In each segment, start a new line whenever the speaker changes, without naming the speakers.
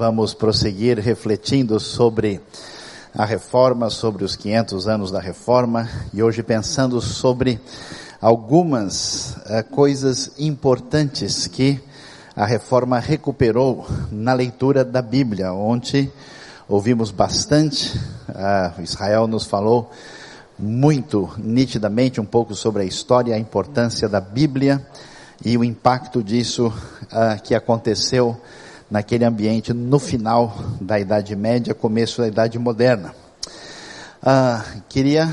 vamos prosseguir refletindo sobre a reforma, sobre os 500 anos da reforma e hoje pensando sobre algumas uh, coisas importantes que a reforma recuperou na leitura da Bíblia. Ontem ouvimos bastante, uh, Israel nos falou muito nitidamente um pouco sobre a história, a importância da Bíblia e o impacto disso uh, que aconteceu naquele ambiente no final da Idade Média, começo da Idade Moderna. Uh, queria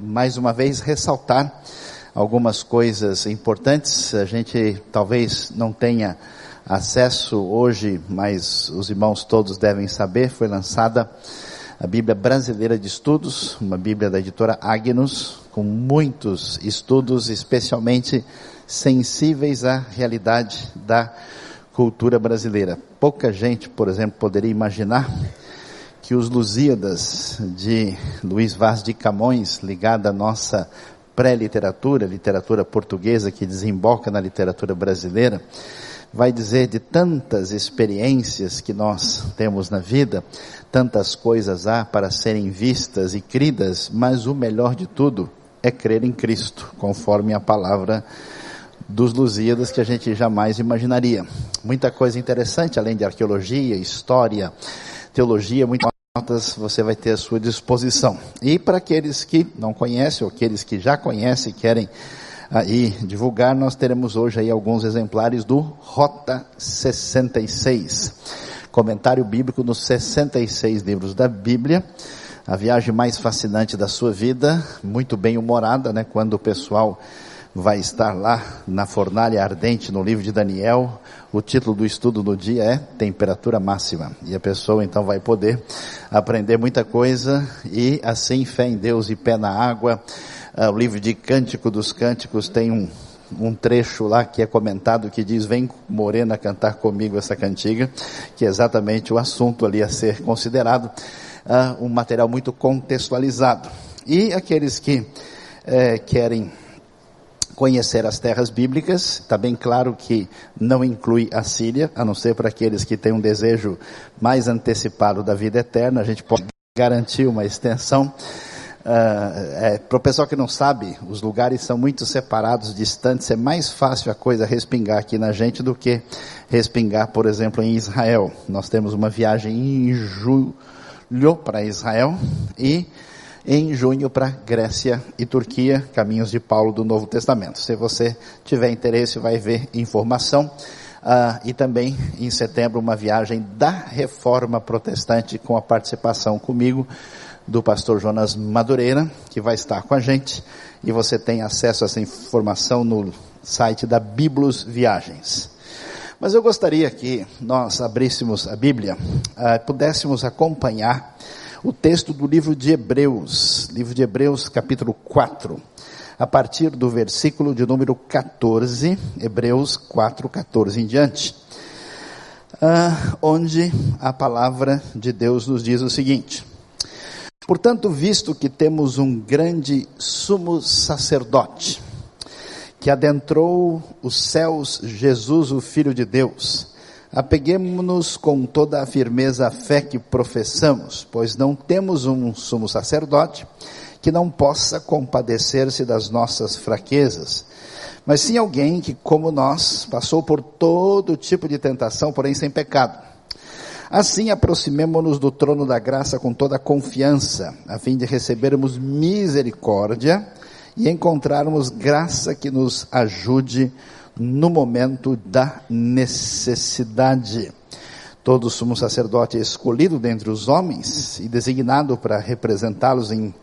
mais uma vez ressaltar algumas coisas importantes. A gente talvez não tenha acesso hoje, mas os irmãos todos devem saber, foi lançada a Bíblia Brasileira de Estudos, uma Bíblia da editora Agnus, com muitos estudos, especialmente sensíveis à realidade da cultura brasileira. Pouca gente, por exemplo, poderia imaginar que os Lusíadas de Luiz Vaz de Camões, ligada à nossa pré-literatura, literatura portuguesa que desemboca na literatura brasileira, vai dizer de tantas experiências que nós temos na vida, tantas coisas há para serem vistas e cridas, mas o melhor de tudo é crer em Cristo, conforme a palavra dos Lusíadas que a gente jamais imaginaria. Muita coisa interessante, além de arqueologia, história, teologia, muitas notas você vai ter à sua disposição. E para aqueles que não conhecem, ou aqueles que já conhecem e querem aí divulgar, nós teremos hoje aí alguns exemplares do Rota 66. Comentário bíblico nos 66 livros da Bíblia. A viagem mais fascinante da sua vida, muito bem humorada, né? Quando o pessoal vai estar lá na fornalha ardente no livro de Daniel. O título do estudo do dia é Temperatura Máxima. E a pessoa então vai poder aprender muita coisa e assim fé em Deus e pé na água. Uh, o livro de Cântico dos Cânticos tem um, um trecho lá que é comentado que diz, vem morena cantar comigo essa cantiga, que é exatamente o assunto ali a ser considerado, uh, um material muito contextualizado. E aqueles que eh, querem conhecer as terras bíblicas. Está bem claro que não inclui a Síria, a não ser para aqueles que têm um desejo mais antecipado da vida eterna. A gente pode garantir uma extensão. Uh, é, para o pessoal que não sabe, os lugares são muito separados, distantes. É mais fácil a coisa respingar aqui na gente do que respingar, por exemplo, em Israel. Nós temos uma viagem em julho para Israel e em junho para Grécia e Turquia, caminhos de Paulo do Novo Testamento. Se você tiver interesse, vai ver informação. Uh, e também em setembro uma viagem da Reforma Protestante com a participação comigo do pastor Jonas Madureira, que vai estar com a gente, e você tem acesso a essa informação no site da Biblos Viagens. Mas eu gostaria que nós abríssemos a Bíblia, uh, pudéssemos acompanhar o texto do livro de Hebreus, livro de Hebreus, capítulo 4, a partir do versículo de número 14, Hebreus 4, 14 em diante, ah, onde a palavra de Deus nos diz o seguinte: Portanto, visto que temos um grande sumo sacerdote, que adentrou os céus, Jesus, o Filho de Deus, Apeguemos-nos com toda a firmeza à fé que professamos, pois não temos um sumo sacerdote que não possa compadecer-se das nossas fraquezas, mas sim alguém que, como nós, passou por todo tipo de tentação, porém sem pecado. Assim, aproximemo-nos do trono da graça com toda a confiança, a fim de recebermos misericórdia e encontrarmos graça que nos ajude no momento da necessidade. Todo sumo sacerdote é escolhido dentre os homens e designado para representá-los em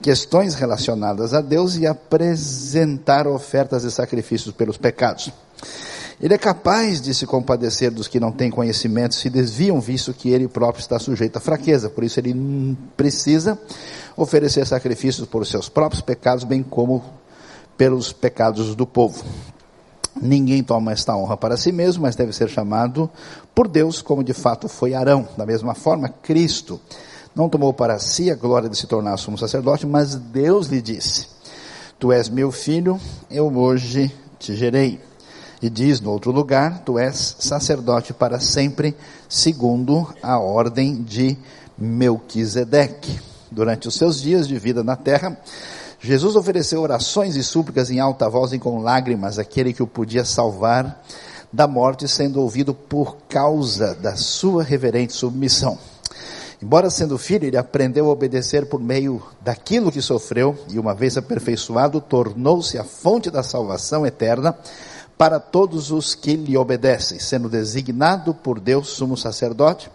questões relacionadas a Deus e apresentar ofertas e sacrifícios pelos pecados. Ele é capaz de se compadecer dos que não têm conhecimento, se desviam, visto que ele próprio está sujeito à fraqueza. Por isso ele precisa oferecer sacrifícios por seus próprios pecados, bem como pelos pecados do povo. Ninguém toma esta honra para si mesmo, mas deve ser chamado por Deus, como de fato foi Arão. Da mesma forma, Cristo não tomou para si a glória de se tornar sumo sacerdote, mas Deus lhe disse: Tu és meu filho, eu hoje te gerei. E diz no outro lugar: Tu és sacerdote para sempre, segundo a ordem de Melquisedeque. Durante os seus dias de vida na terra, Jesus ofereceu orações e súplicas em alta voz e com lágrimas àquele que o podia salvar da morte, sendo ouvido por causa da sua reverente submissão. Embora sendo filho, ele aprendeu a obedecer por meio daquilo que sofreu e, uma vez aperfeiçoado, tornou-se a fonte da salvação eterna para todos os que lhe obedecem, sendo designado por Deus sumo sacerdote,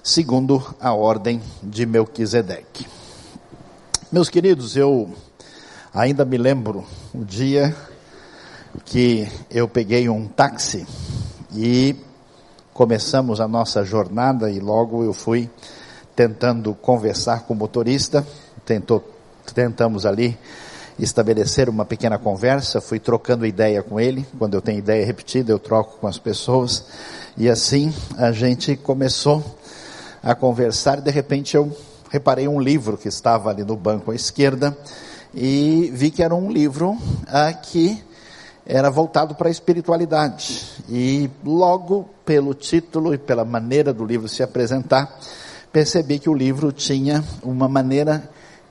segundo a ordem de Melquisedeque. Meus queridos, eu ainda me lembro o dia que eu peguei um táxi e começamos a nossa jornada e logo eu fui tentando conversar com o motorista, tentou, tentamos ali estabelecer uma pequena conversa, fui trocando ideia com ele, quando eu tenho ideia repetida eu troco com as pessoas, e assim a gente começou a conversar, e de repente eu reparei um livro que estava ali no banco à esquerda, e vi que era um livro ah, que era voltado para a espiritualidade, e logo pelo título e pela maneira do livro se apresentar, percebi que o livro tinha uma maneira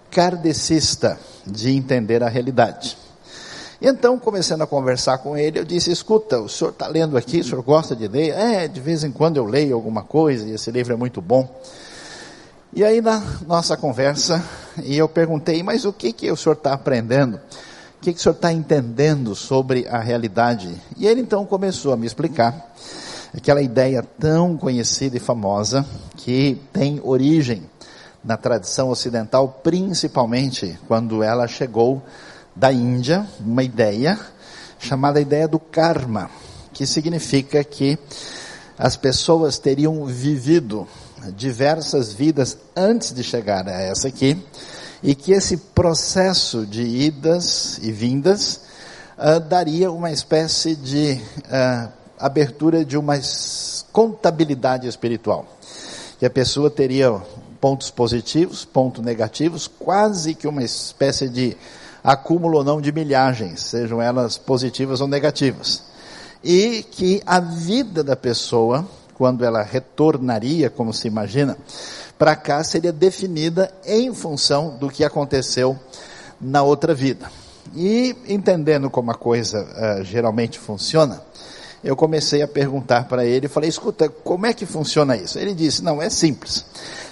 kardecista de entender a realidade. Então, começando a conversar com ele, eu disse: Escuta, o senhor está lendo aqui, o senhor gosta de ler? É, de vez em quando eu leio alguma coisa e esse livro é muito bom. E aí, na nossa conversa, e eu perguntei: Mas o que, que o senhor está aprendendo? O que, que o senhor está entendendo sobre a realidade? E ele então começou a me explicar aquela ideia tão conhecida e famosa que tem origem na tradição ocidental, principalmente quando ela chegou da Índia, uma ideia chamada ideia do karma, que significa que as pessoas teriam vivido diversas vidas antes de chegar a essa aqui, e que esse processo de idas e vindas uh, daria uma espécie de uh, abertura de uma contabilidade espiritual. Que a pessoa teria pontos positivos, pontos negativos, quase que uma espécie de acúmulo ou não de milhagens, sejam elas positivas ou negativas. E que a vida da pessoa, quando ela retornaria, como se imagina, para cá seria definida em função do que aconteceu na outra vida. E entendendo como a coisa uh, geralmente funciona, eu comecei a perguntar para ele, falei, escuta, como é que funciona isso? Ele disse, não, é simples.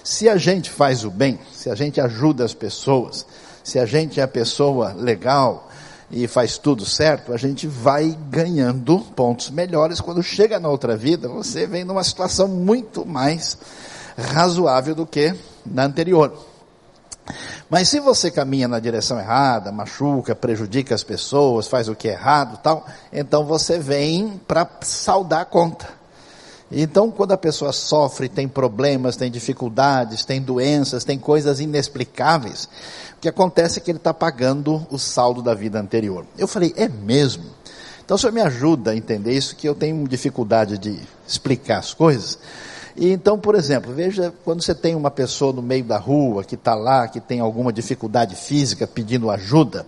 Se a gente faz o bem, se a gente ajuda as pessoas, se a gente é pessoa legal e faz tudo certo, a gente vai ganhando pontos melhores. Quando chega na outra vida, você vem numa situação muito mais razoável do que na anterior. Mas se você caminha na direção errada, machuca, prejudica as pessoas, faz o que é errado, tal, então você vem para saldar a conta. Então, quando a pessoa sofre, tem problemas, tem dificuldades, tem doenças, tem coisas inexplicáveis, que acontece é que ele está pagando o saldo da vida anterior. Eu falei, é mesmo? Então, o senhor me ajuda a entender isso, que eu tenho dificuldade de explicar as coisas. E então, por exemplo, veja quando você tem uma pessoa no meio da rua que está lá, que tem alguma dificuldade física pedindo ajuda,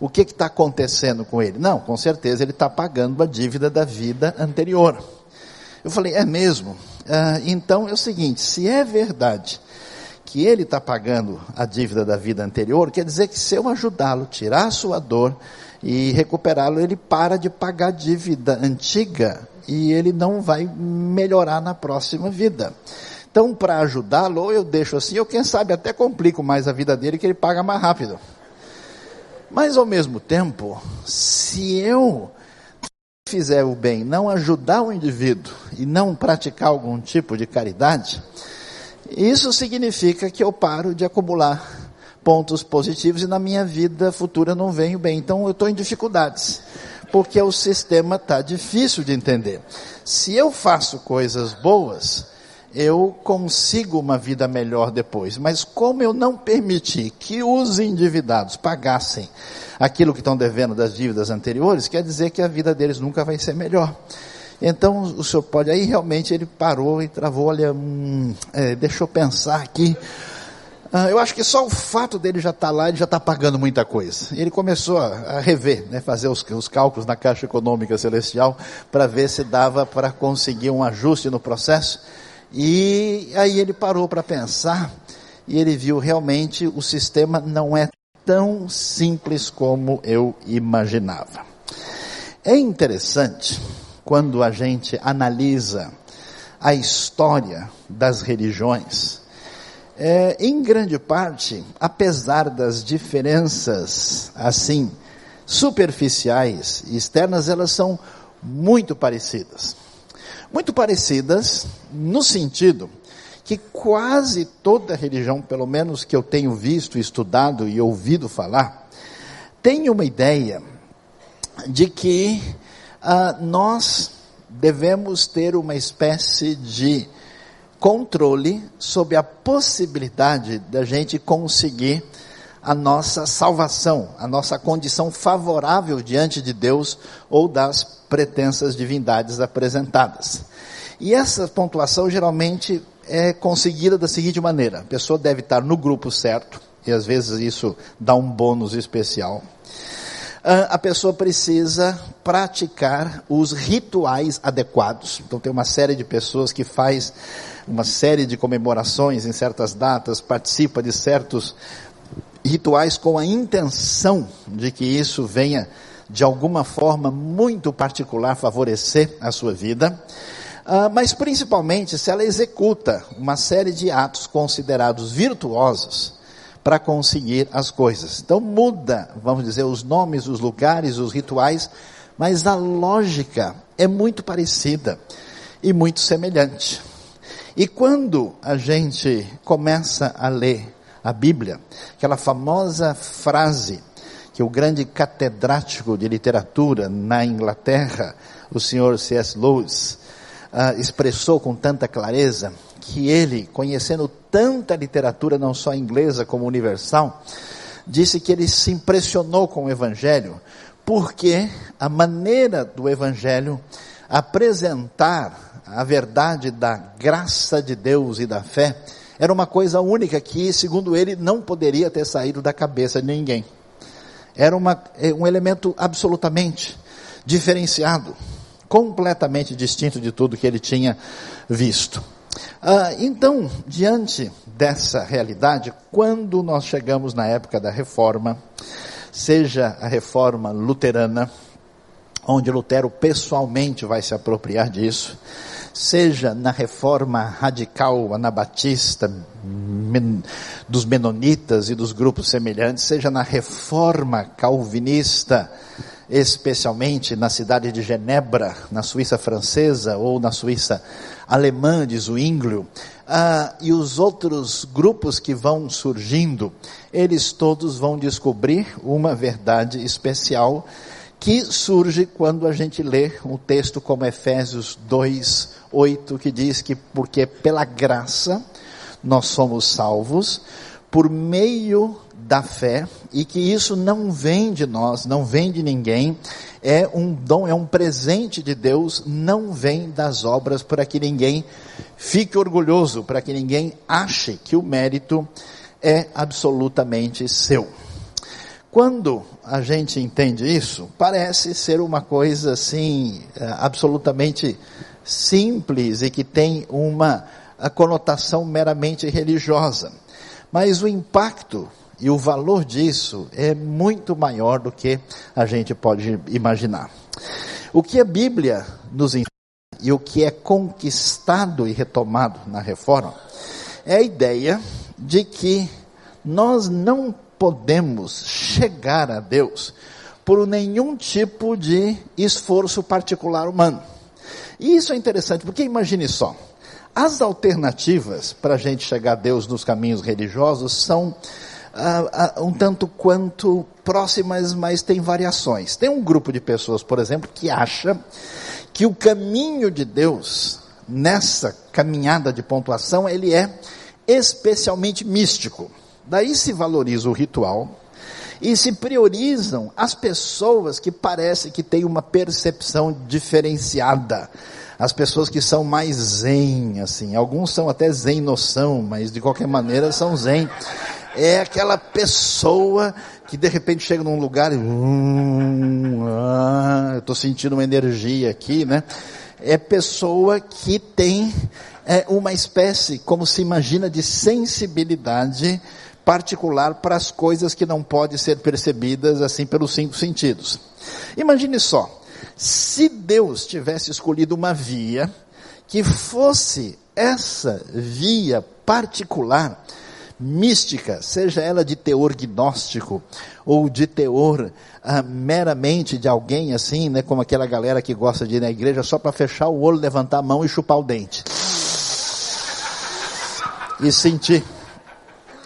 o que está acontecendo com ele? Não, com certeza ele está pagando a dívida da vida anterior. Eu falei, é mesmo? Ah, então é o seguinte: se é verdade que ele está pagando a dívida da vida anterior, quer dizer que se eu ajudá-lo, tirar a sua dor e recuperá-lo, ele para de pagar a dívida antiga e ele não vai melhorar na próxima vida. Então, para ajudá-lo, ou eu deixo assim, ou quem sabe até complico mais a vida dele, que ele paga mais rápido. Mas ao mesmo tempo, se eu fizer o bem, não ajudar o indivíduo e não praticar algum tipo de caridade, isso significa que eu paro de acumular pontos positivos e na minha vida futura não venho bem. Então eu estou em dificuldades porque o sistema está difícil de entender. Se eu faço coisas boas, eu consigo uma vida melhor depois. Mas como eu não permiti que os endividados pagassem aquilo que estão devendo das dívidas anteriores, quer dizer que a vida deles nunca vai ser melhor. Então o senhor pode, aí realmente ele parou e travou, olha, hum, é, deixa eu pensar aqui. Ah, eu acho que só o fato dele já estar tá lá, ele já está pagando muita coisa. Ele começou a, a rever, né, fazer os, os, cálculos na Caixa Econômica Celestial para ver se dava para conseguir um ajuste no processo. E aí ele parou para pensar e ele viu realmente o sistema não é tão simples como eu imaginava. É interessante quando a gente analisa a história das religiões é, em grande parte, apesar das diferenças assim superficiais e externas, elas são muito parecidas. Muito parecidas no sentido que quase toda religião, pelo menos que eu tenho visto, estudado e ouvido falar, tem uma ideia de que ah, nós devemos ter uma espécie de controle sobre a possibilidade da gente conseguir a nossa salvação, a nossa condição favorável diante de Deus ou das pretensas divindades apresentadas. E essa pontuação geralmente é conseguida da seguinte maneira: a pessoa deve estar no grupo certo, e às vezes isso dá um bônus especial. Ah, a pessoa precisa praticar os rituais adequados. Então tem uma série de pessoas que faz uma série de comemorações em certas datas, participa de certos rituais com a intenção de que isso venha de alguma forma muito particular favorecer a sua vida. Uh, mas principalmente se ela executa uma série de atos considerados virtuosos para conseguir as coisas. Então muda, vamos dizer, os nomes, os lugares, os rituais, mas a lógica é muito parecida e muito semelhante. E quando a gente começa a ler a Bíblia, aquela famosa frase que o grande catedrático de literatura na Inglaterra, o senhor C.S. Lewis, uh, expressou com tanta clareza, que ele, conhecendo tanta literatura, não só inglesa como universal, disse que ele se impressionou com o Evangelho, porque a maneira do Evangelho apresentar a verdade da graça de Deus e da fé, era uma coisa única que, segundo ele, não poderia ter saído da cabeça de ninguém. Era uma, é, um elemento absolutamente diferenciado, completamente distinto de tudo que ele tinha visto. Ah, então, diante dessa realidade, quando nós chegamos na época da reforma, seja a reforma luterana, onde Lutero pessoalmente vai se apropriar disso, seja na reforma radical anabatista men, dos menonitas e dos grupos semelhantes, seja na reforma calvinista, especialmente na cidade de Genebra, na Suíça francesa ou na Suíça alemã de Zwinglio, ah, e os outros grupos que vão surgindo, eles todos vão descobrir uma verdade especial que surge quando a gente lê um texto como Efésios 2, 8, que diz que porque pela graça nós somos salvos, por meio da fé, e que isso não vem de nós, não vem de ninguém, é um dom, é um presente de Deus, não vem das obras para que ninguém fique orgulhoso, para que ninguém ache que o mérito é absolutamente seu. Quando a gente entende isso, parece ser uma coisa assim, eh, absolutamente simples e que tem uma conotação meramente religiosa. Mas o impacto e o valor disso é muito maior do que a gente pode imaginar. O que a Bíblia nos ensina e o que é conquistado e retomado na reforma é a ideia de que nós não podemos chegar a Deus por nenhum tipo de esforço particular humano. E isso é interessante, porque imagine só, as alternativas para a gente chegar a Deus nos caminhos religiosos são ah, ah, um tanto quanto próximas, mas tem variações. Tem um grupo de pessoas, por exemplo, que acha que o caminho de Deus nessa caminhada de pontuação ele é especialmente místico. Daí se valoriza o ritual e se priorizam as pessoas que parecem que têm uma percepção diferenciada. as pessoas que são mais zen, assim, alguns são até zen noção, mas de qualquer maneira são zen. É aquela pessoa que de repente chega num lugar e, hum, ah, eu estou sentindo uma energia aqui, né? É pessoa que tem é, uma espécie, como se imagina, de sensibilidade particular para as coisas que não podem ser percebidas assim pelos cinco sentidos. Imagine só, se Deus tivesse escolhido uma via que fosse essa via particular, mística, seja ela de teor gnóstico ou de teor ah, meramente de alguém assim, né, como aquela galera que gosta de ir na igreja só para fechar o olho, levantar a mão e chupar o dente. E sentir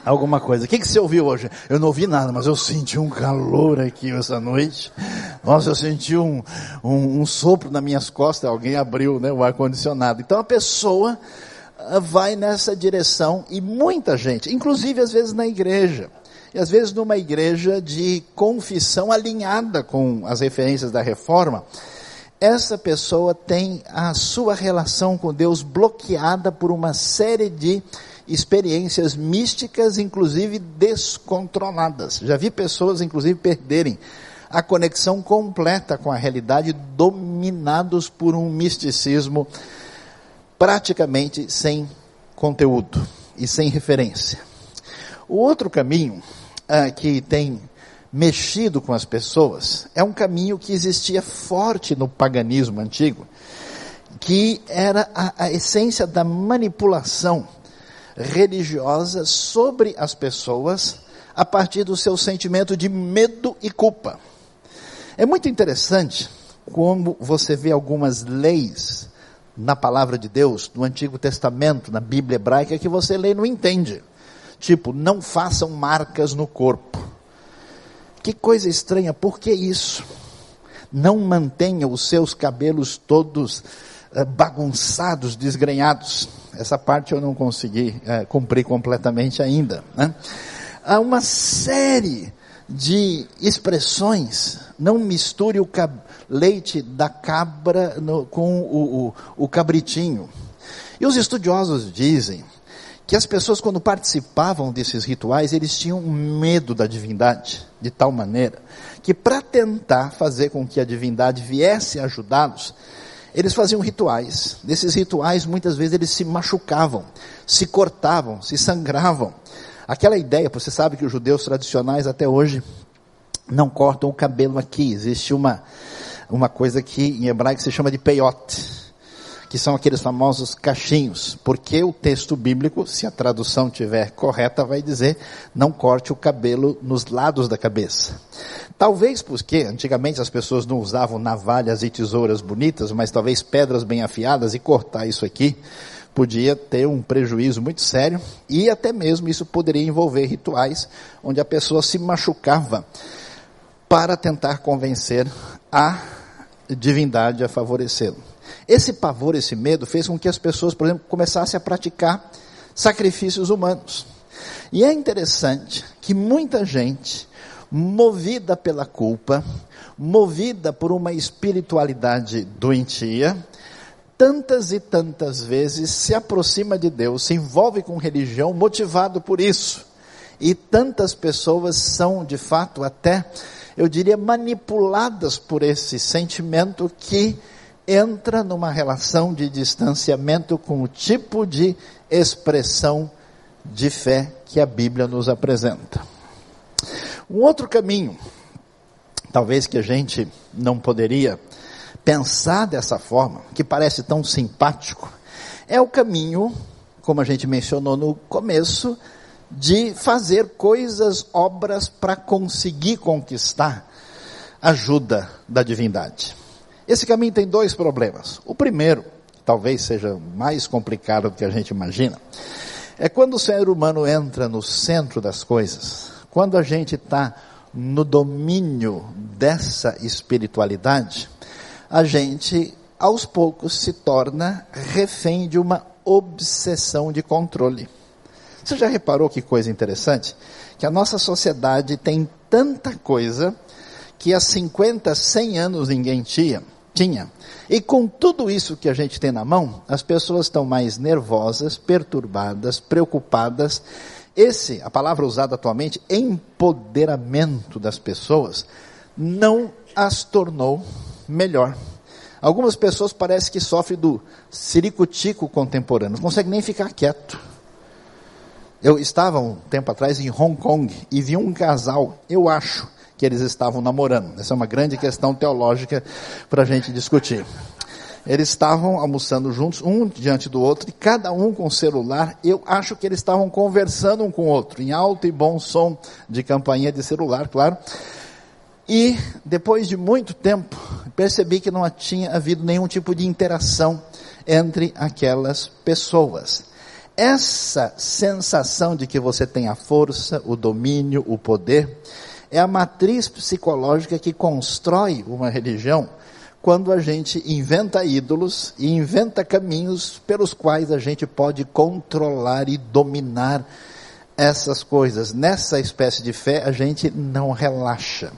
alguma coisa. O que, que você ouviu hoje? Eu não ouvi nada, mas eu senti um calor aqui essa noite. Nossa, eu senti um, um, um sopro nas minhas costas, alguém abriu né, o ar-condicionado. Então a pessoa vai nessa direção e muita gente, inclusive às vezes na igreja, e às vezes numa igreja de confissão alinhada com as referências da reforma, essa pessoa tem a sua relação com Deus bloqueada por uma série de experiências místicas, inclusive descontroladas. Já vi pessoas, inclusive, perderem a conexão completa com a realidade, dominados por um misticismo praticamente sem conteúdo e sem referência. O outro caminho ah, que tem mexido com as pessoas é um caminho que existia forte no paganismo antigo, que era a, a essência da manipulação religiosa sobre as pessoas a partir do seu sentimento de medo e culpa. É muito interessante como você vê algumas leis na palavra de Deus, no Antigo Testamento, na Bíblia hebraica, que você lê e não entende. Tipo, não façam marcas no corpo. Que coisa estranha, por que isso? Não mantenha os seus cabelos todos uh, bagunçados, desgrenhados. Essa parte eu não consegui é, cumprir completamente ainda. Né? Há uma série de expressões. Não misture o leite da cabra no, com o, o, o cabritinho. E os estudiosos dizem que as pessoas, quando participavam desses rituais, eles tinham medo da divindade, de tal maneira que, para tentar fazer com que a divindade viesse ajudá-los, eles faziam rituais. Nesses rituais, muitas vezes, eles se machucavam, se cortavam, se sangravam. Aquela ideia, você sabe que os judeus tradicionais até hoje não cortam o cabelo aqui. Existe uma, uma coisa que em hebraico se chama de peiote que são aqueles famosos cachinhos, porque o texto bíblico, se a tradução tiver correta, vai dizer não corte o cabelo nos lados da cabeça. Talvez porque antigamente as pessoas não usavam navalhas e tesouras bonitas, mas talvez pedras bem afiadas e cortar isso aqui podia ter um prejuízo muito sério e até mesmo isso poderia envolver rituais onde a pessoa se machucava para tentar convencer a divindade a favorecê-lo. Esse pavor, esse medo fez com que as pessoas, por exemplo, começassem a praticar sacrifícios humanos. E é interessante que muita gente, movida pela culpa, movida por uma espiritualidade doentia, tantas e tantas vezes se aproxima de Deus, se envolve com religião motivado por isso. E tantas pessoas são, de fato, até, eu diria, manipuladas por esse sentimento que entra numa relação de distanciamento com o tipo de expressão de fé que a Bíblia nos apresenta. Um outro caminho, talvez que a gente não poderia pensar dessa forma, que parece tão simpático, é o caminho, como a gente mencionou no começo, de fazer coisas, obras para conseguir conquistar ajuda da divindade. Esse caminho tem dois problemas. O primeiro, talvez seja mais complicado do que a gente imagina, é quando o ser humano entra no centro das coisas, quando a gente está no domínio dessa espiritualidade, a gente aos poucos se torna refém de uma obsessão de controle. Você já reparou que coisa interessante? Que a nossa sociedade tem tanta coisa que há 50, 100 anos ninguém tinha tinha. E com tudo isso que a gente tem na mão, as pessoas estão mais nervosas, perturbadas, preocupadas. Esse, a palavra usada atualmente, empoderamento das pessoas, não as tornou melhor. Algumas pessoas parecem que sofrem do ciricutico contemporâneo, não conseguem nem ficar quieto. Eu estava um tempo atrás em Hong Kong e vi um casal, eu acho que eles estavam namorando. Essa é uma grande questão teológica para a gente discutir. Eles estavam almoçando juntos, um diante do outro, e cada um com o celular. Eu acho que eles estavam conversando um com o outro, em alto e bom som de campainha de celular, claro. E depois de muito tempo, percebi que não tinha havido nenhum tipo de interação entre aquelas pessoas. Essa sensação de que você tem a força, o domínio, o poder, é a matriz psicológica que constrói uma religião quando a gente inventa ídolos e inventa caminhos pelos quais a gente pode controlar e dominar essas coisas. Nessa espécie de fé, a gente não relaxa,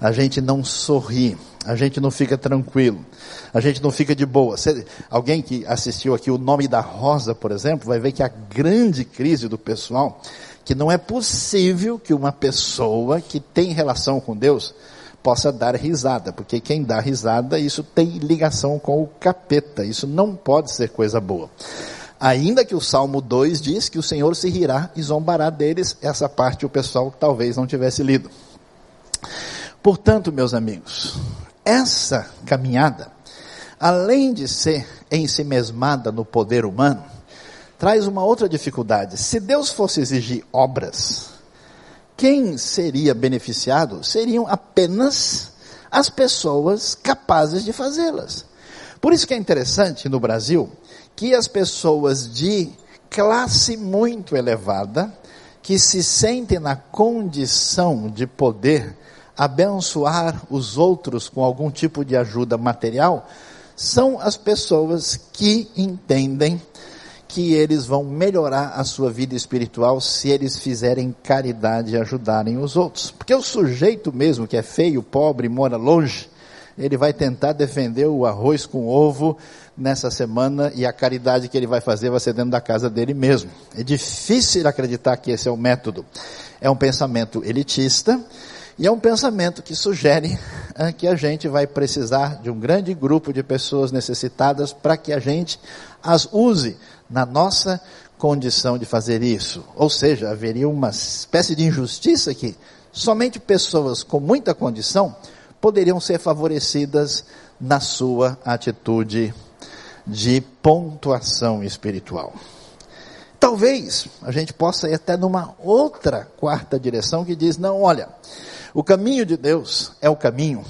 a gente não sorri, a gente não fica tranquilo, a gente não fica de boa. alguém que assistiu aqui o nome da Rosa, por exemplo, vai ver que a grande crise do pessoal, que não é possível que uma pessoa que tem relação com Deus possa dar risada, porque quem dá risada, isso tem ligação com o capeta, isso não pode ser coisa boa. Ainda que o Salmo 2 diz que o Senhor se rirá e zombará deles, essa parte o pessoal talvez não tivesse lido. Portanto, meus amigos, essa caminhada, além de ser em si mesmada no poder humano, traz uma outra dificuldade. Se Deus fosse exigir obras, quem seria beneficiado seriam apenas as pessoas capazes de fazê-las. Por isso que é interessante no Brasil que as pessoas de classe muito elevada, que se sentem na condição de poder abençoar os outros com algum tipo de ajuda material, são as pessoas que entendem que eles vão melhorar a sua vida espiritual se eles fizerem caridade e ajudarem os outros. Porque o sujeito mesmo que é feio, pobre, mora longe, ele vai tentar defender o arroz com ovo nessa semana e a caridade que ele vai fazer vai ser dentro da casa dele mesmo. É difícil acreditar que esse é o método. É um pensamento elitista e é um pensamento que sugere ah, que a gente vai precisar de um grande grupo de pessoas necessitadas para que a gente as use na nossa condição de fazer isso. Ou seja, haveria uma espécie de injustiça que somente pessoas com muita condição poderiam ser favorecidas na sua atitude de pontuação espiritual. Talvez a gente possa ir até numa outra quarta direção que diz: não, olha, o caminho de Deus é o caminho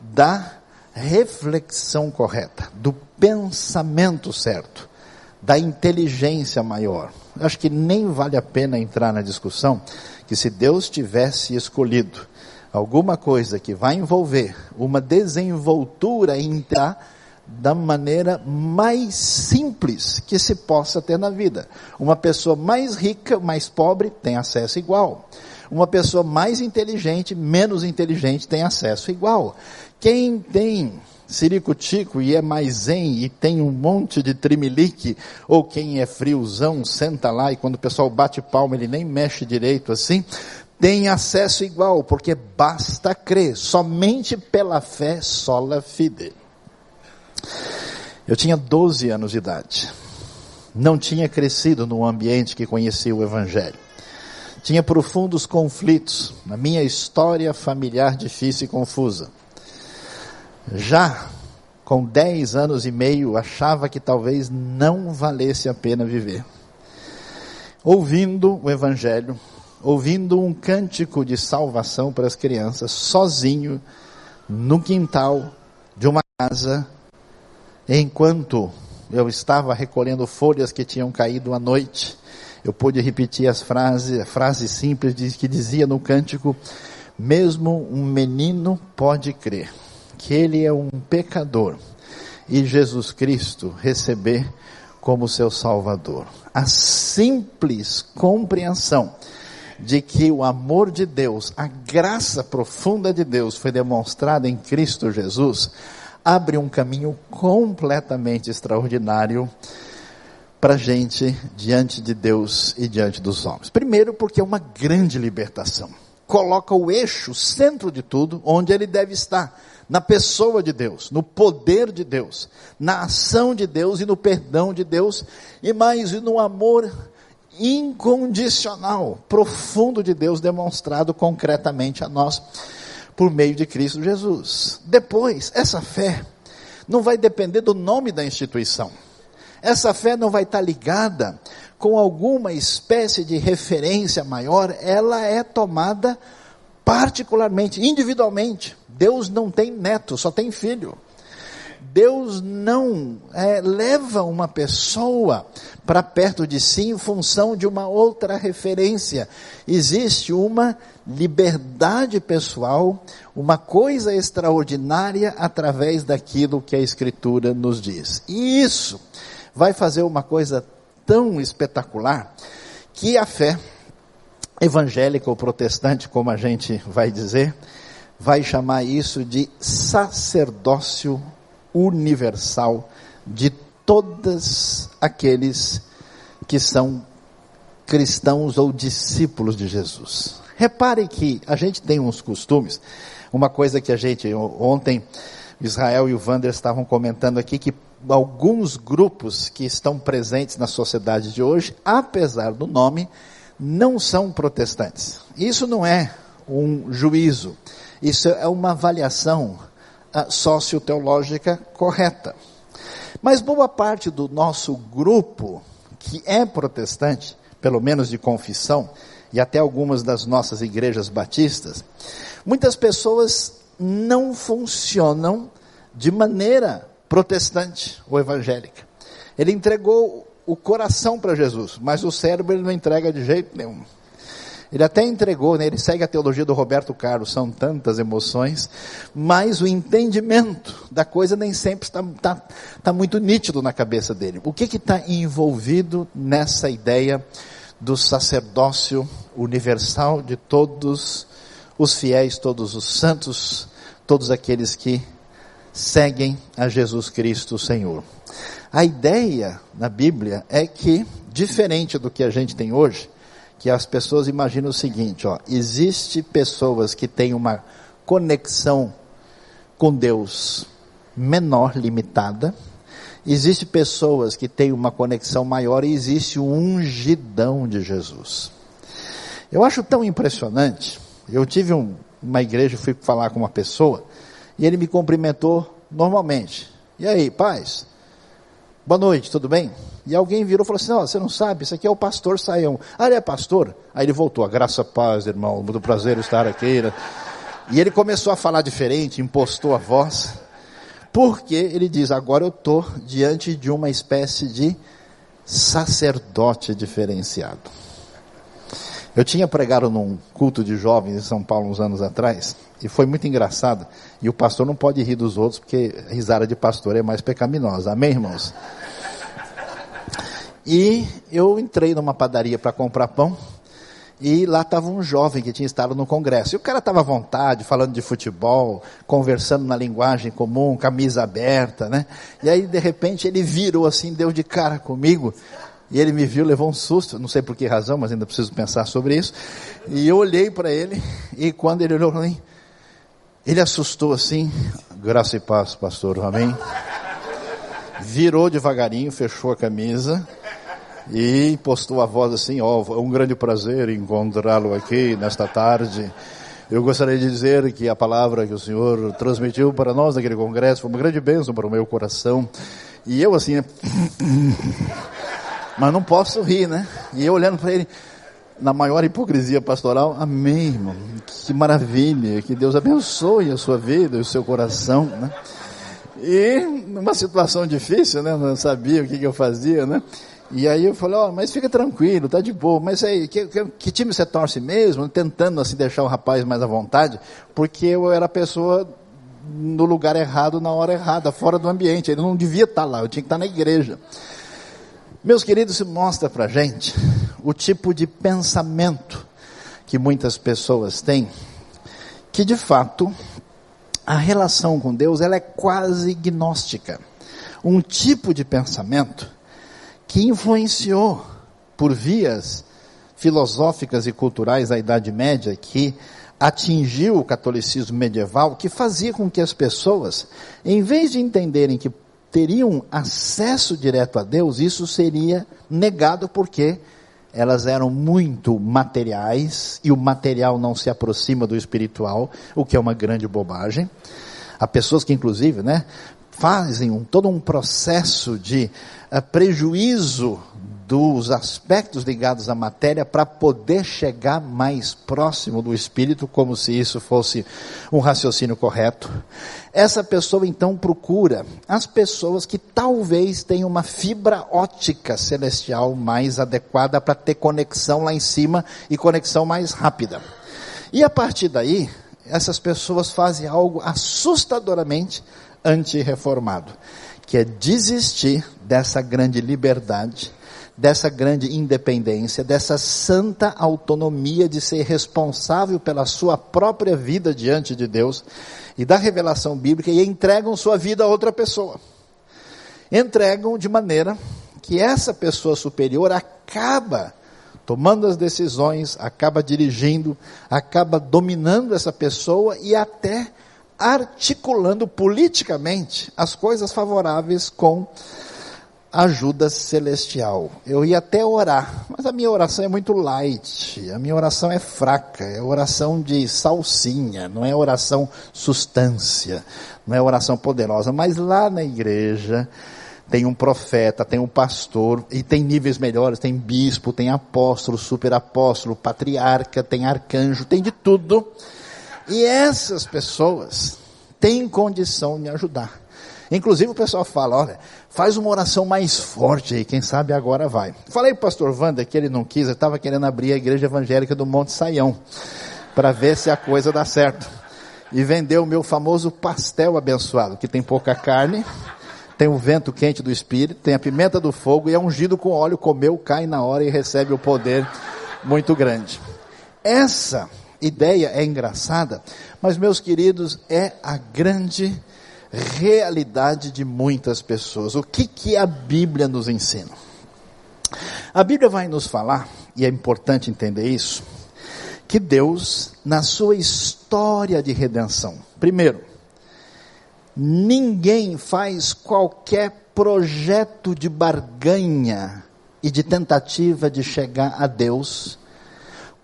da reflexão correta, do pensamento certo, da inteligência maior. Acho que nem vale a pena entrar na discussão que se Deus tivesse escolhido alguma coisa que vai envolver uma desenvoltura entrar da maneira mais simples que se possa ter na vida. Uma pessoa mais rica, mais pobre, tem acesso igual. Uma pessoa mais inteligente, menos inteligente tem acesso igual. Quem tem ciricutico e é mais zen e tem um monte de trimelique, ou quem é friozão, senta lá e quando o pessoal bate palma ele nem mexe direito assim, tem acesso igual, porque basta crer, somente pela fé sola fide. Eu tinha 12 anos de idade. Não tinha crescido num ambiente que conhecia o Evangelho tinha profundos conflitos na minha história familiar difícil e confusa. Já com 10 anos e meio, achava que talvez não valesse a pena viver. Ouvindo o Evangelho, ouvindo um cântico de salvação para as crianças, sozinho, no quintal de uma casa, enquanto eu estava recolhendo folhas que tinham caído à noite, eu pude repetir as frases, a frase simples que dizia no cântico, mesmo um menino pode crer que ele é um pecador e Jesus Cristo receber como seu Salvador. A simples compreensão de que o amor de Deus, a graça profunda de Deus foi demonstrada em Cristo Jesus, abre um caminho completamente extraordinário para a gente diante de Deus e diante dos homens. Primeiro, porque é uma grande libertação. Coloca o eixo, o centro de tudo, onde ele deve estar. Na pessoa de Deus, no poder de Deus, na ação de Deus e no perdão de Deus, e mais, e no amor incondicional, profundo de Deus demonstrado concretamente a nós por meio de Cristo Jesus. Depois, essa fé não vai depender do nome da instituição essa fé não vai estar ligada com alguma espécie de referência maior, ela é tomada particularmente, individualmente. Deus não tem neto, só tem filho. Deus não é, leva uma pessoa para perto de si em função de uma outra referência. Existe uma liberdade pessoal, uma coisa extraordinária através daquilo que a Escritura nos diz. E isso vai fazer uma coisa tão espetacular que a fé evangélica ou protestante, como a gente vai dizer, vai chamar isso de sacerdócio universal de todos aqueles que são cristãos ou discípulos de Jesus. Repare que a gente tem uns costumes, uma coisa que a gente, ontem, Israel e o Wander estavam comentando aqui, que alguns grupos que estão presentes na sociedade de hoje, apesar do nome, não são protestantes. Isso não é um juízo, isso é uma avaliação uh, socioteológica correta. Mas boa parte do nosso grupo que é protestante, pelo menos de confissão, e até algumas das nossas igrejas batistas, muitas pessoas não funcionam de maneira protestante ou evangélica. Ele entregou o coração para Jesus, mas o cérebro ele não entrega de jeito nenhum. Ele até entregou, né, ele segue a teologia do Roberto Carlos, são tantas emoções, mas o entendimento da coisa nem sempre está, está, está muito nítido na cabeça dele. O que está envolvido nessa ideia do sacerdócio universal de todos os fiéis, todos os santos, todos aqueles que seguem a Jesus Cristo Senhor. A ideia na Bíblia é que, diferente do que a gente tem hoje, que as pessoas imaginam o seguinte, ó, existe pessoas que têm uma conexão com Deus menor, limitada, existe pessoas que têm uma conexão maior e existe o um ungidão de Jesus. Eu acho tão impressionante, eu tive um, uma igreja, fui falar com uma pessoa, e ele me cumprimentou normalmente. E aí, paz? Boa noite, tudo bem? E alguém virou e falou assim: Não, você não sabe, isso aqui é o pastor Saião. Ah, ele é pastor? Aí ele voltou, a graça, paz, irmão, muito prazer estar aqui. E ele começou a falar diferente, impostou a voz, porque ele diz: Agora eu estou diante de uma espécie de sacerdote diferenciado. Eu tinha pregado num culto de jovens em São Paulo uns anos atrás, e foi muito engraçado. E o pastor não pode rir dos outros, porque risada de pastor é mais pecaminosa. Amém, irmãos? E eu entrei numa padaria para comprar pão, e lá estava um jovem que tinha estado no congresso. E o cara estava à vontade, falando de futebol, conversando na linguagem comum, camisa aberta, né? E aí, de repente, ele virou assim, deu de cara comigo. E ele me viu, levou um susto, não sei por que razão, mas ainda preciso pensar sobre isso. E eu olhei para ele, e quando ele olhou para mim, ele assustou assim, graça e paz, pastor, amém? Virou devagarinho, fechou a camisa e postou a voz assim, ó, oh, é um grande prazer encontrá-lo aqui nesta tarde. Eu gostaria de dizer que a palavra que o Senhor transmitiu para nós naquele congresso foi uma grande bênção para o meu coração. E eu assim, mas não posso rir, né? E eu olhando para ele, na maior hipocrisia pastoral, amém, irmão. Que maravilha, que Deus abençoe a sua vida e o seu coração, né? E numa situação difícil, né? Não sabia o que, que eu fazia, né? E aí eu falei, ó, oh, mas fica tranquilo, tá de boa. Mas aí, que, que, que, time você torce mesmo? Tentando assim deixar o rapaz mais à vontade, porque eu era a pessoa no lugar errado, na hora errada, fora do ambiente. Ele não devia estar lá, eu tinha que estar na igreja. Meus queridos, isso mostra para gente o tipo de pensamento que muitas pessoas têm, que de fato a relação com Deus ela é quase gnóstica. Um tipo de pensamento que influenciou por vias filosóficas e culturais da Idade Média que atingiu o catolicismo medieval, que fazia com que as pessoas, em vez de entenderem que teriam acesso direto a Deus, isso seria negado porque elas eram muito materiais e o material não se aproxima do espiritual, o que é uma grande bobagem. Há pessoas que, inclusive, né, fazem um, todo um processo de uh, prejuízo dos aspectos ligados à matéria para poder chegar mais próximo do espírito, como se isso fosse um raciocínio correto. Essa pessoa então procura as pessoas que talvez tenham uma fibra ótica celestial mais adequada para ter conexão lá em cima e conexão mais rápida. E a partir daí, essas pessoas fazem algo assustadoramente anti-reformado, que é desistir dessa grande liberdade dessa grande independência, dessa santa autonomia de ser responsável pela sua própria vida diante de Deus e da revelação bíblica e entregam sua vida a outra pessoa. Entregam de maneira que essa pessoa superior acaba tomando as decisões, acaba dirigindo, acaba dominando essa pessoa e até articulando politicamente as coisas favoráveis com ajuda celestial. Eu ia até orar, mas a minha oração é muito light, a minha oração é fraca, é oração de salsinha, não é oração substância, não é oração poderosa. Mas lá na igreja tem um profeta, tem um pastor, e tem níveis melhores, tem bispo, tem apóstolo, superapóstolo, patriarca, tem arcanjo, tem de tudo. E essas pessoas têm condição de me ajudar. Inclusive o pessoal fala, olha, faz uma oração mais forte aí, quem sabe agora vai. Falei para o pastor Wander que ele não quis, ele estava querendo abrir a igreja evangélica do Monte Saião, para ver se a coisa dá certo. E vendeu o meu famoso pastel abençoado, que tem pouca carne, tem o vento quente do Espírito, tem a pimenta do fogo e é ungido com óleo, comeu, cai na hora e recebe o poder muito grande. Essa ideia é engraçada, mas meus queridos, é a grande realidade de muitas pessoas. O que, que a Bíblia nos ensina? A Bíblia vai nos falar, e é importante entender isso, que Deus, na sua história de redenção, primeiro, ninguém faz qualquer projeto de barganha e de tentativa de chegar a Deus,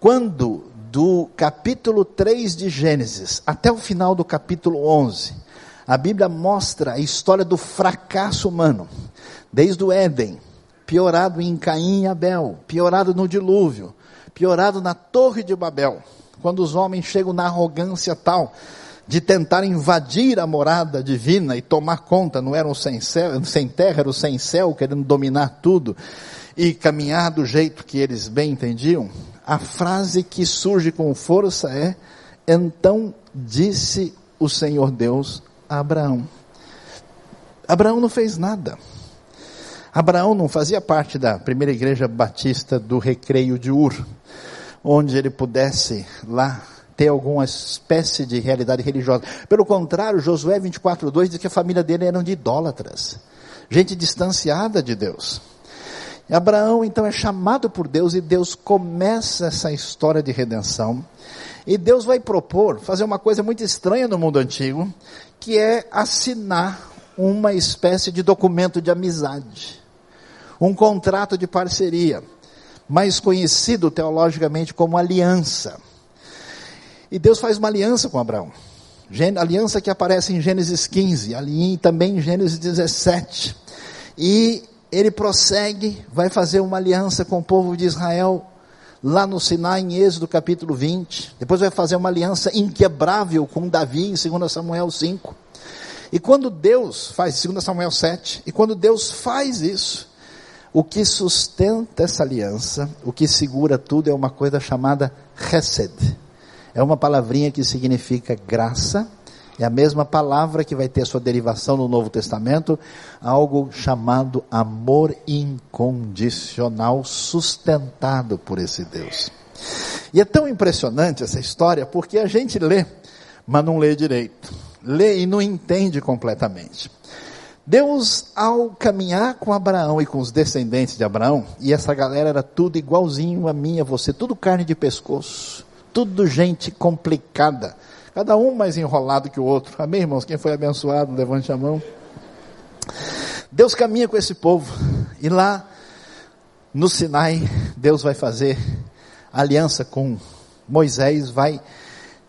quando do capítulo 3 de Gênesis até o final do capítulo 11, a Bíblia mostra a história do fracasso humano, desde o Éden, piorado em Caim e Abel, piorado no dilúvio, piorado na Torre de Babel, quando os homens chegam na arrogância tal de tentar invadir a morada divina e tomar conta, não eram sem, céu, sem terra, eram sem céu, querendo dominar tudo e caminhar do jeito que eles bem entendiam, a frase que surge com força é: Então disse o Senhor Deus a Abraão. Abraão não fez nada. Abraão não fazia parte da primeira igreja batista do recreio de Ur, onde ele pudesse lá ter alguma espécie de realidade religiosa. Pelo contrário, Josué 24:2 diz que a família dele eram de idólatras, gente distanciada de Deus. E Abraão então é chamado por Deus e Deus começa essa história de redenção. E Deus vai propor fazer uma coisa muito estranha no mundo antigo, que é assinar uma espécie de documento de amizade, um contrato de parceria, mais conhecido teologicamente como aliança. E Deus faz uma aliança com Abraão. Aliança que aparece em Gênesis 15, ali também em Gênesis 17. E ele prossegue, vai fazer uma aliança com o povo de Israel lá no Sinai, em Êxodo capítulo 20. Depois vai fazer uma aliança inquebrável com Davi, em 2 Samuel 5. E quando Deus faz, 2 Samuel 7, e quando Deus faz isso, o que sustenta essa aliança, o que segura tudo é uma coisa chamada Hesed. É uma palavrinha que significa graça, é a mesma palavra que vai ter sua derivação no Novo Testamento, algo chamado amor incondicional, sustentado por esse Deus. E é tão impressionante essa história, porque a gente lê, mas não lê direito. lê e não entende completamente. Deus, ao caminhar com Abraão e com os descendentes de Abraão, e essa galera era tudo igualzinho a mim, a você, tudo carne de pescoço, tudo gente complicada, cada um mais enrolado que o outro. Amém, irmãos? Quem foi abençoado, levante a mão. Deus caminha com esse povo, e lá no Sinai, Deus vai fazer aliança com Moisés, vai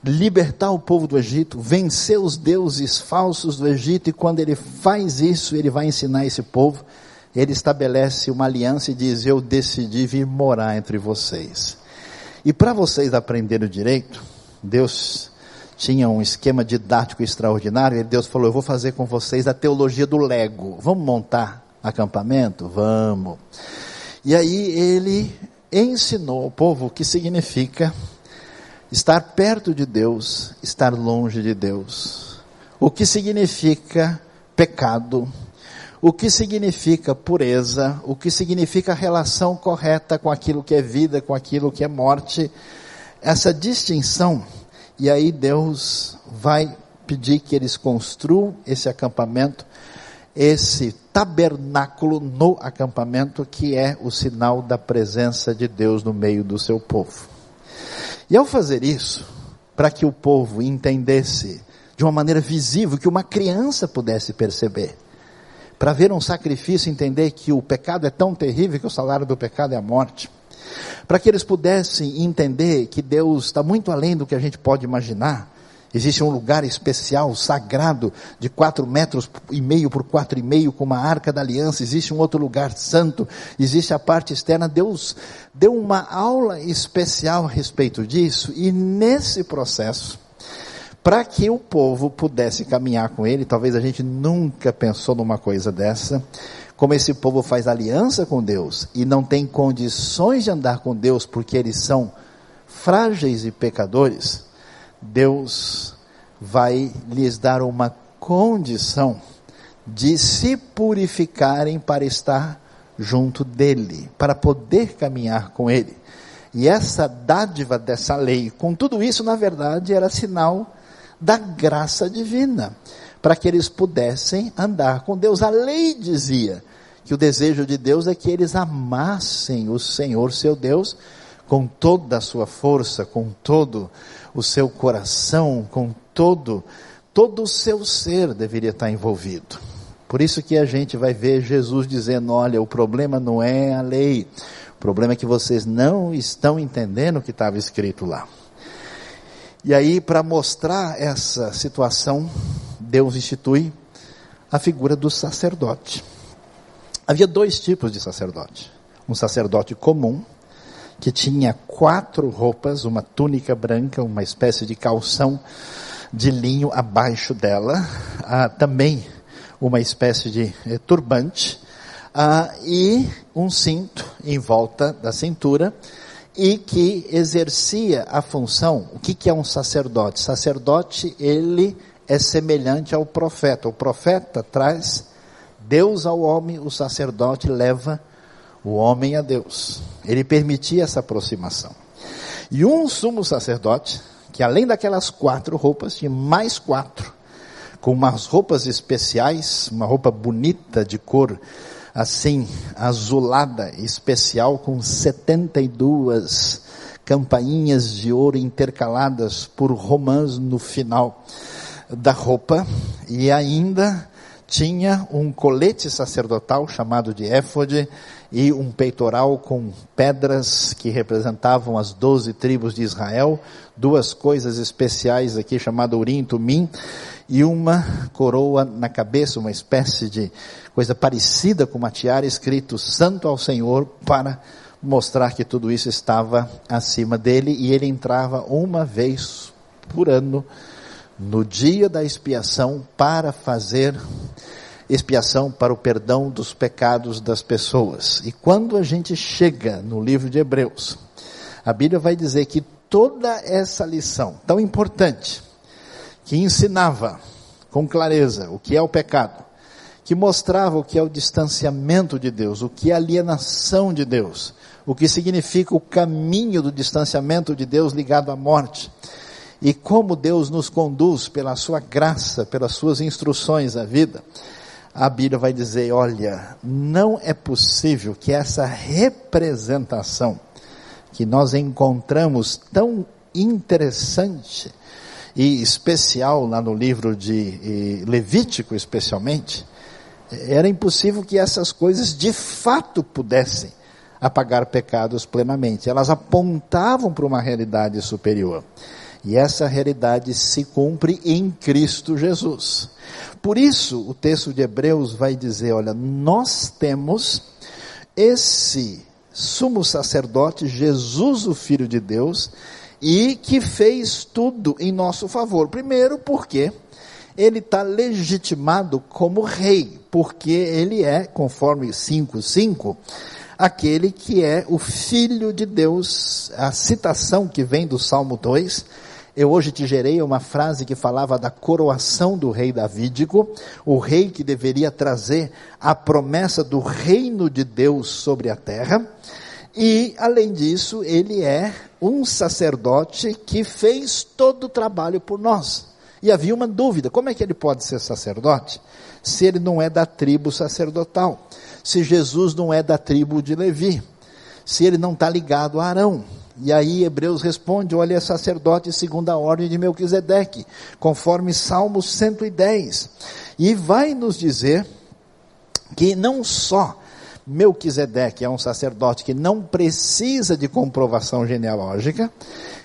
libertar o povo do Egito, vencer os deuses falsos do Egito, e quando ele faz isso, ele vai ensinar esse povo, ele estabelece uma aliança e diz: Eu decidi vir morar entre vocês. E para vocês aprenderem o direito, Deus tinha um esquema didático extraordinário, e Deus falou: Eu vou fazer com vocês a teologia do Lego. Vamos montar acampamento? Vamos. E aí ele ensinou ao povo o que significa Estar perto de Deus, estar longe de Deus. O que significa pecado, o que significa pureza, o que significa relação correta com aquilo que é vida, com aquilo que é morte. Essa distinção, e aí Deus vai pedir que eles construam esse acampamento, esse tabernáculo no acampamento, que é o sinal da presença de Deus no meio do seu povo. E ao fazer isso, para que o povo entendesse de uma maneira visível, que uma criança pudesse perceber, para ver um sacrifício, entender que o pecado é tão terrível que o salário do pecado é a morte, para que eles pudessem entender que Deus está muito além do que a gente pode imaginar, Existe um lugar especial, sagrado, de quatro metros e meio por quatro e meio, com uma arca da aliança. Existe um outro lugar santo. Existe a parte externa. Deus deu uma aula especial a respeito disso. E nesse processo, para que o povo pudesse caminhar com ele, talvez a gente nunca pensou numa coisa dessa. Como esse povo faz aliança com Deus e não tem condições de andar com Deus porque eles são frágeis e pecadores Deus vai lhes dar uma condição de se purificarem para estar junto dele, para poder caminhar com ele. E essa dádiva dessa lei, com tudo isso, na verdade, era sinal da graça divina, para que eles pudessem andar com Deus. A lei dizia que o desejo de Deus é que eles amassem o Senhor, seu Deus, com toda a sua força, com todo o seu coração, com todo, todo o seu ser deveria estar envolvido. Por isso que a gente vai ver Jesus dizendo: olha, o problema não é a lei, o problema é que vocês não estão entendendo o que estava escrito lá. E aí, para mostrar essa situação, Deus institui a figura do sacerdote. Havia dois tipos de sacerdote: um sacerdote comum, que tinha quatro roupas, uma túnica branca, uma espécie de calção de linho abaixo dela, ah, também uma espécie de eh, turbante, ah, e um cinto em volta da cintura, e que exercia a função, o que, que é um sacerdote? Sacerdote, ele é semelhante ao profeta. O profeta traz Deus ao homem, o sacerdote leva o homem a Deus. Ele permitia essa aproximação. E um sumo sacerdote, que além daquelas quatro roupas, tinha mais quatro, com umas roupas especiais, uma roupa bonita de cor assim, azulada, especial, com 72 campainhas de ouro intercaladas por romãs no final da roupa, e ainda tinha um colete sacerdotal chamado de éfode, e um peitoral com pedras que representavam as doze tribos de Israel, duas coisas especiais aqui chamada Urim e Tumim, e uma coroa na cabeça, uma espécie de coisa parecida com uma tiara escrito Santo ao Senhor para mostrar que tudo isso estava acima dele. E ele entrava uma vez por ano no dia da expiação para fazer expiação para o perdão dos pecados das pessoas. E quando a gente chega no livro de Hebreus, a Bíblia vai dizer que toda essa lição tão importante, que ensinava com clareza o que é o pecado, que mostrava o que é o distanciamento de Deus, o que é a alienação de Deus, o que significa o caminho do distanciamento de Deus ligado à morte, e como Deus nos conduz pela sua graça, pelas suas instruções à vida, a Bíblia vai dizer: olha, não é possível que essa representação que nós encontramos tão interessante e especial lá no livro de Levítico, especialmente, era impossível que essas coisas de fato pudessem apagar pecados plenamente. Elas apontavam para uma realidade superior. E essa realidade se cumpre em Cristo Jesus. Por isso, o texto de Hebreus vai dizer: olha, nós temos esse sumo sacerdote, Jesus, o Filho de Deus, e que fez tudo em nosso favor. Primeiro, porque ele está legitimado como rei, porque ele é, conforme 5,5, aquele que é o Filho de Deus. A citação que vem do Salmo 2 eu hoje te gerei uma frase que falava da coroação do rei davídico, o rei que deveria trazer a promessa do reino de Deus sobre a terra. E, além disso, ele é um sacerdote que fez todo o trabalho por nós. E havia uma dúvida: como é que ele pode ser sacerdote se ele não é da tribo sacerdotal? Se Jesus não é da tribo de Levi? Se ele não está ligado a Arão? E aí Hebreus responde: olha, é sacerdote segundo a ordem de Melquisedeque, conforme Salmo 110. E vai nos dizer que não só Melquisedeque é um sacerdote que não precisa de comprovação genealógica,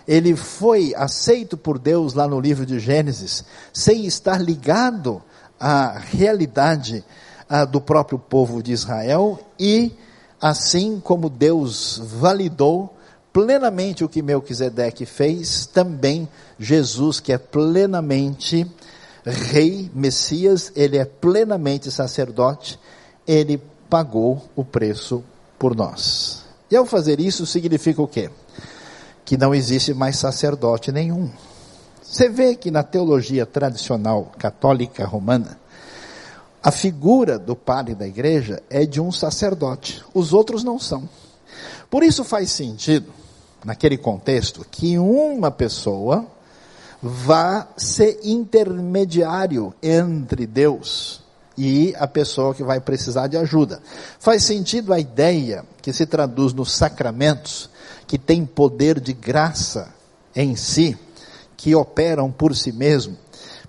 ele foi aceito por Deus lá no livro de Gênesis, sem estar ligado à realidade ah, do próprio povo de Israel, e assim como Deus validou plenamente o que Melquisedeque fez, também Jesus, que é plenamente rei, Messias, ele é plenamente sacerdote, ele pagou o preço por nós. E ao fazer isso, significa o quê? Que não existe mais sacerdote nenhum. Você vê que na teologia tradicional católica romana, a figura do padre da igreja é de um sacerdote, os outros não são. Por isso faz sentido naquele contexto, que uma pessoa vá ser intermediário entre Deus e a pessoa que vai precisar de ajuda. Faz sentido a ideia que se traduz nos sacramentos, que tem poder de graça em si, que operam por si mesmo,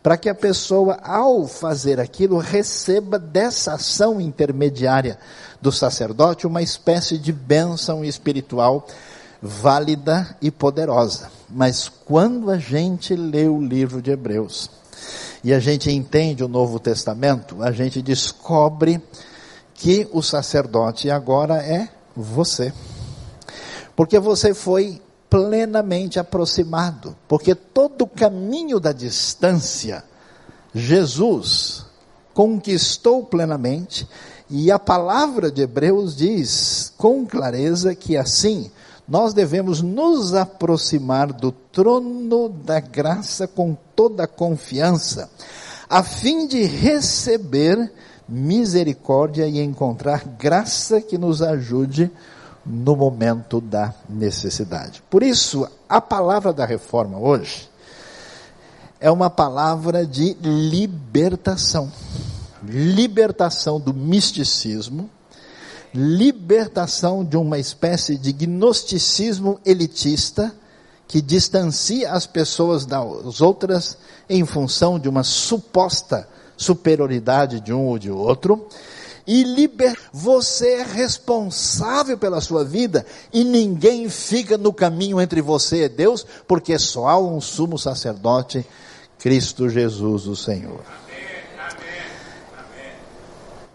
para que a pessoa, ao fazer aquilo, receba dessa ação intermediária do sacerdote uma espécie de bênção espiritual válida e poderosa. Mas quando a gente lê o livro de Hebreus e a gente entende o Novo Testamento, a gente descobre que o sacerdote agora é você. Porque você foi plenamente aproximado, porque todo o caminho da distância, Jesus conquistou plenamente, e a palavra de Hebreus diz com clareza que assim nós devemos nos aproximar do trono da graça com toda confiança, a fim de receber misericórdia e encontrar graça que nos ajude no momento da necessidade. Por isso, a palavra da reforma hoje é uma palavra de libertação. Libertação do misticismo, libertação de uma espécie de gnosticismo elitista que distancia as pessoas das outras em função de uma suposta superioridade de um ou de outro. E liber... você é responsável pela sua vida e ninguém fica no caminho entre você e Deus, porque só há um sumo sacerdote, Cristo Jesus, o Senhor.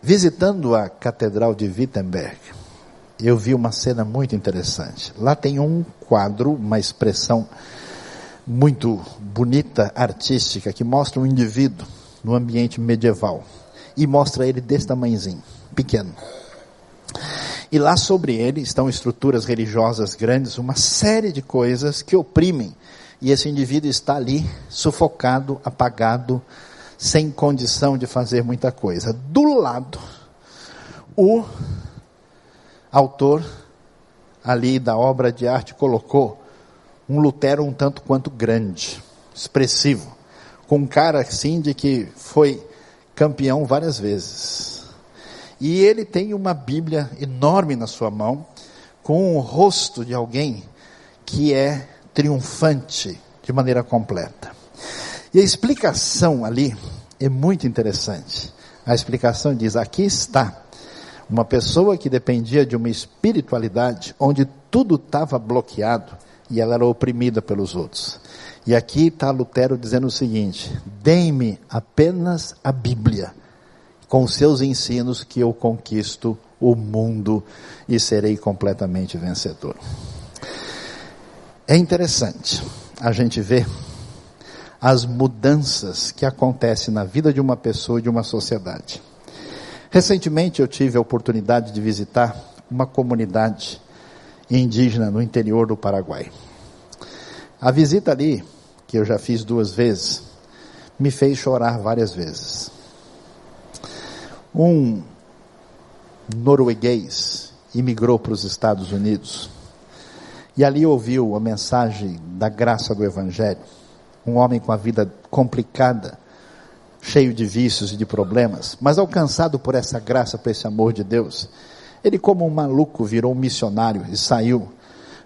Visitando a Catedral de Wittenberg, eu vi uma cena muito interessante. Lá tem um quadro, uma expressão muito bonita, artística, que mostra um indivíduo no ambiente medieval. E mostra ele desse tamanhozinho, pequeno. E lá sobre ele estão estruturas religiosas grandes, uma série de coisas que oprimem. E esse indivíduo está ali, sufocado, apagado, sem condição de fazer muita coisa. Do lado, o autor ali da obra de arte colocou um Lutero um tanto quanto grande. expressivo, com um cara assim de que foi campeão várias vezes. E ele tem uma Bíblia enorme na sua mão, com o rosto de alguém que é triunfante de maneira completa. E a explicação ali é muito interessante. A explicação diz: aqui está uma pessoa que dependia de uma espiritualidade onde tudo estava bloqueado e ela era oprimida pelos outros. E aqui está Lutero dizendo o seguinte: deem-me apenas a Bíblia, com seus ensinos que eu conquisto o mundo e serei completamente vencedor. É interessante a gente ver as mudanças que acontecem na vida de uma pessoa e de uma sociedade. Recentemente eu tive a oportunidade de visitar uma comunidade indígena no interior do Paraguai. A visita ali, que eu já fiz duas vezes, me fez chorar várias vezes. Um norueguês imigrou para os Estados Unidos e ali ouviu a mensagem da graça do Evangelho. Um homem com a vida complicada, cheio de vícios e de problemas, mas alcançado por essa graça, por esse amor de Deus, ele, como um maluco, virou um missionário e saiu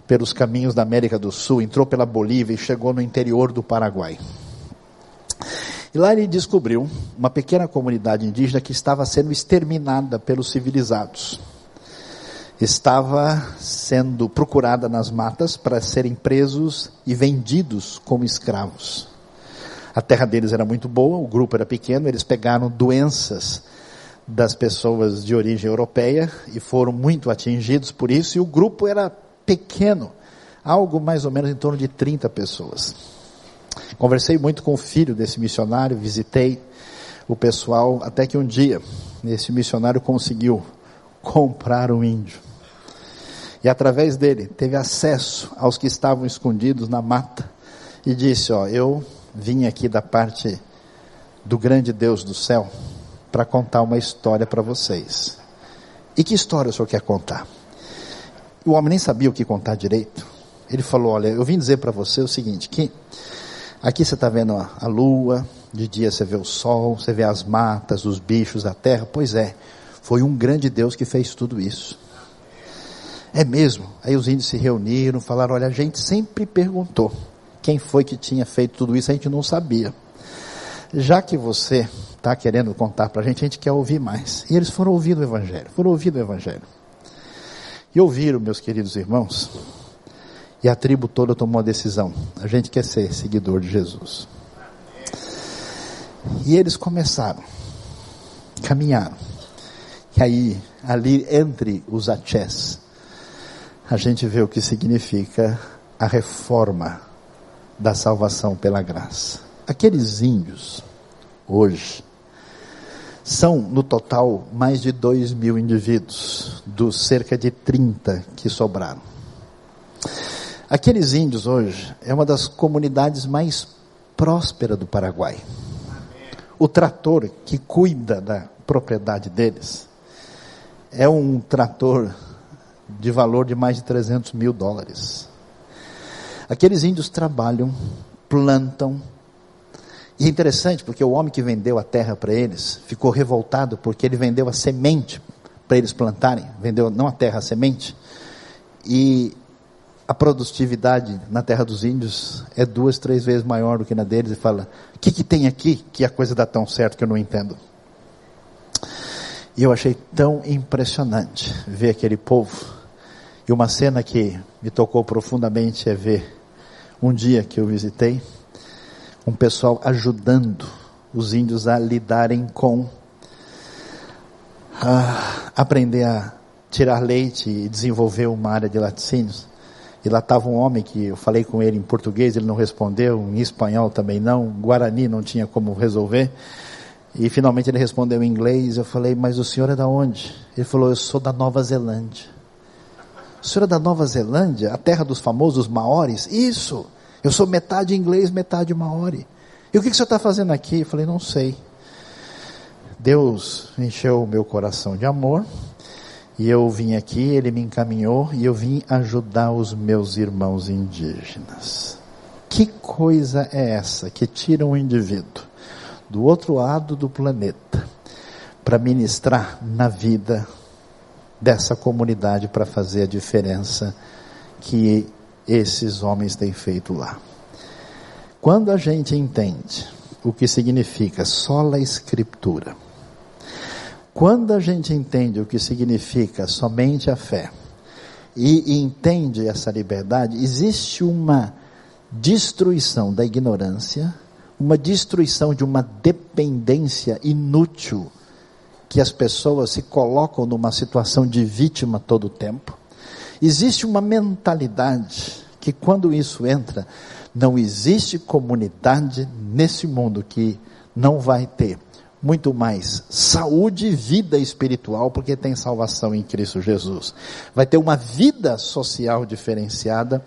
pelos caminhos da América do Sul, entrou pela Bolívia e chegou no interior do Paraguai. E lá ele descobriu uma pequena comunidade indígena que estava sendo exterminada pelos civilizados. Estava sendo procurada nas matas para serem presos e vendidos como escravos. A terra deles era muito boa, o grupo era pequeno, eles pegaram doenças das pessoas de origem europeia e foram muito atingidos por isso, e o grupo era pequeno, algo mais ou menos em torno de 30 pessoas. Conversei muito com o filho desse missionário, visitei o pessoal, até que um dia esse missionário conseguiu comprar um índio. E através dele teve acesso aos que estavam escondidos na mata e disse: Ó, eu vim aqui da parte do grande Deus do céu para contar uma história para vocês. E que história o senhor quer contar? O homem nem sabia o que contar direito. Ele falou: Olha, eu vim dizer para você o seguinte: que aqui você está vendo a, a lua, de dia você vê o sol, você vê as matas, os bichos, a terra. Pois é, foi um grande Deus que fez tudo isso. É mesmo. Aí os índios se reuniram, falaram: Olha, a gente sempre perguntou quem foi que tinha feito tudo isso, a gente não sabia. Já que você está querendo contar para a gente, a gente quer ouvir mais. E eles foram ouvir o Evangelho, foram ouvir o Evangelho. E ouviram, meus queridos irmãos, e a tribo toda tomou a decisão: a gente quer ser seguidor de Jesus. E eles começaram, caminharam. E aí, ali entre os achés, a gente vê o que significa a reforma da salvação pela graça. Aqueles índios, hoje, são, no total, mais de 2 mil indivíduos, dos cerca de 30 que sobraram. Aqueles índios hoje é uma das comunidades mais prósperas do Paraguai. O trator que cuida da propriedade deles é um trator de valor de mais de 300 mil dólares. Aqueles índios trabalham, plantam, e é interessante porque o homem que vendeu a terra para eles ficou revoltado porque ele vendeu a semente para eles plantarem, vendeu não a terra, a semente. E a produtividade na terra dos índios é duas, três vezes maior do que na deles. E fala: o que, que tem aqui que a coisa dá tão certo que eu não entendo? E eu achei tão impressionante ver aquele povo. E uma cena que me tocou profundamente é ver um dia que eu visitei um pessoal ajudando os índios a lidarem com a aprender a tirar leite e desenvolver uma área de laticínios. E lá estava um homem que eu falei com ele em português, ele não respondeu, em espanhol também não, Guarani não tinha como resolver. E finalmente ele respondeu em inglês. Eu falei, mas o senhor é da onde? Ele falou, eu sou da Nova Zelândia. O senhor é da Nova Zelândia, a terra dos famosos maores? Isso! Eu sou metade inglês, metade maori. E o que, que o senhor está fazendo aqui? Eu falei, não sei. Deus encheu o meu coração de amor. E eu vim aqui, ele me encaminhou e eu vim ajudar os meus irmãos indígenas. Que coisa é essa que tira um indivíduo do outro lado do planeta para ministrar na vida dessa comunidade para fazer a diferença que esses homens têm feito lá. Quando a gente entende o que significa sola escritura, quando a gente entende o que significa somente a fé, e entende essa liberdade, existe uma destruição da ignorância, uma destruição de uma dependência inútil que as pessoas se colocam numa situação de vítima todo o tempo. Existe uma mentalidade que quando isso entra, não existe comunidade nesse mundo que não vai ter muito mais saúde e vida espiritual, porque tem salvação em Cristo Jesus. Vai ter uma vida social diferenciada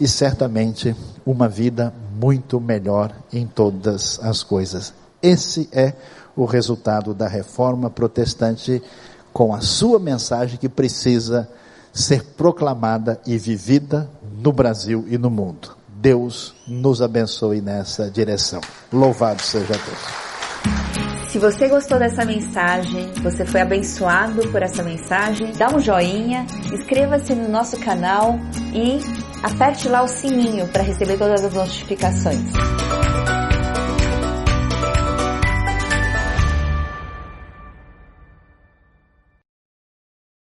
e certamente uma vida muito melhor em todas as coisas. Esse é o resultado da reforma protestante com a sua mensagem que precisa ser proclamada e vivida no Brasil e no mundo. Deus nos abençoe nessa direção. Louvado seja Deus.
Se você gostou dessa mensagem, você foi abençoado por essa mensagem, dá um joinha, inscreva-se no nosso canal e aperte lá o sininho para receber todas as notificações.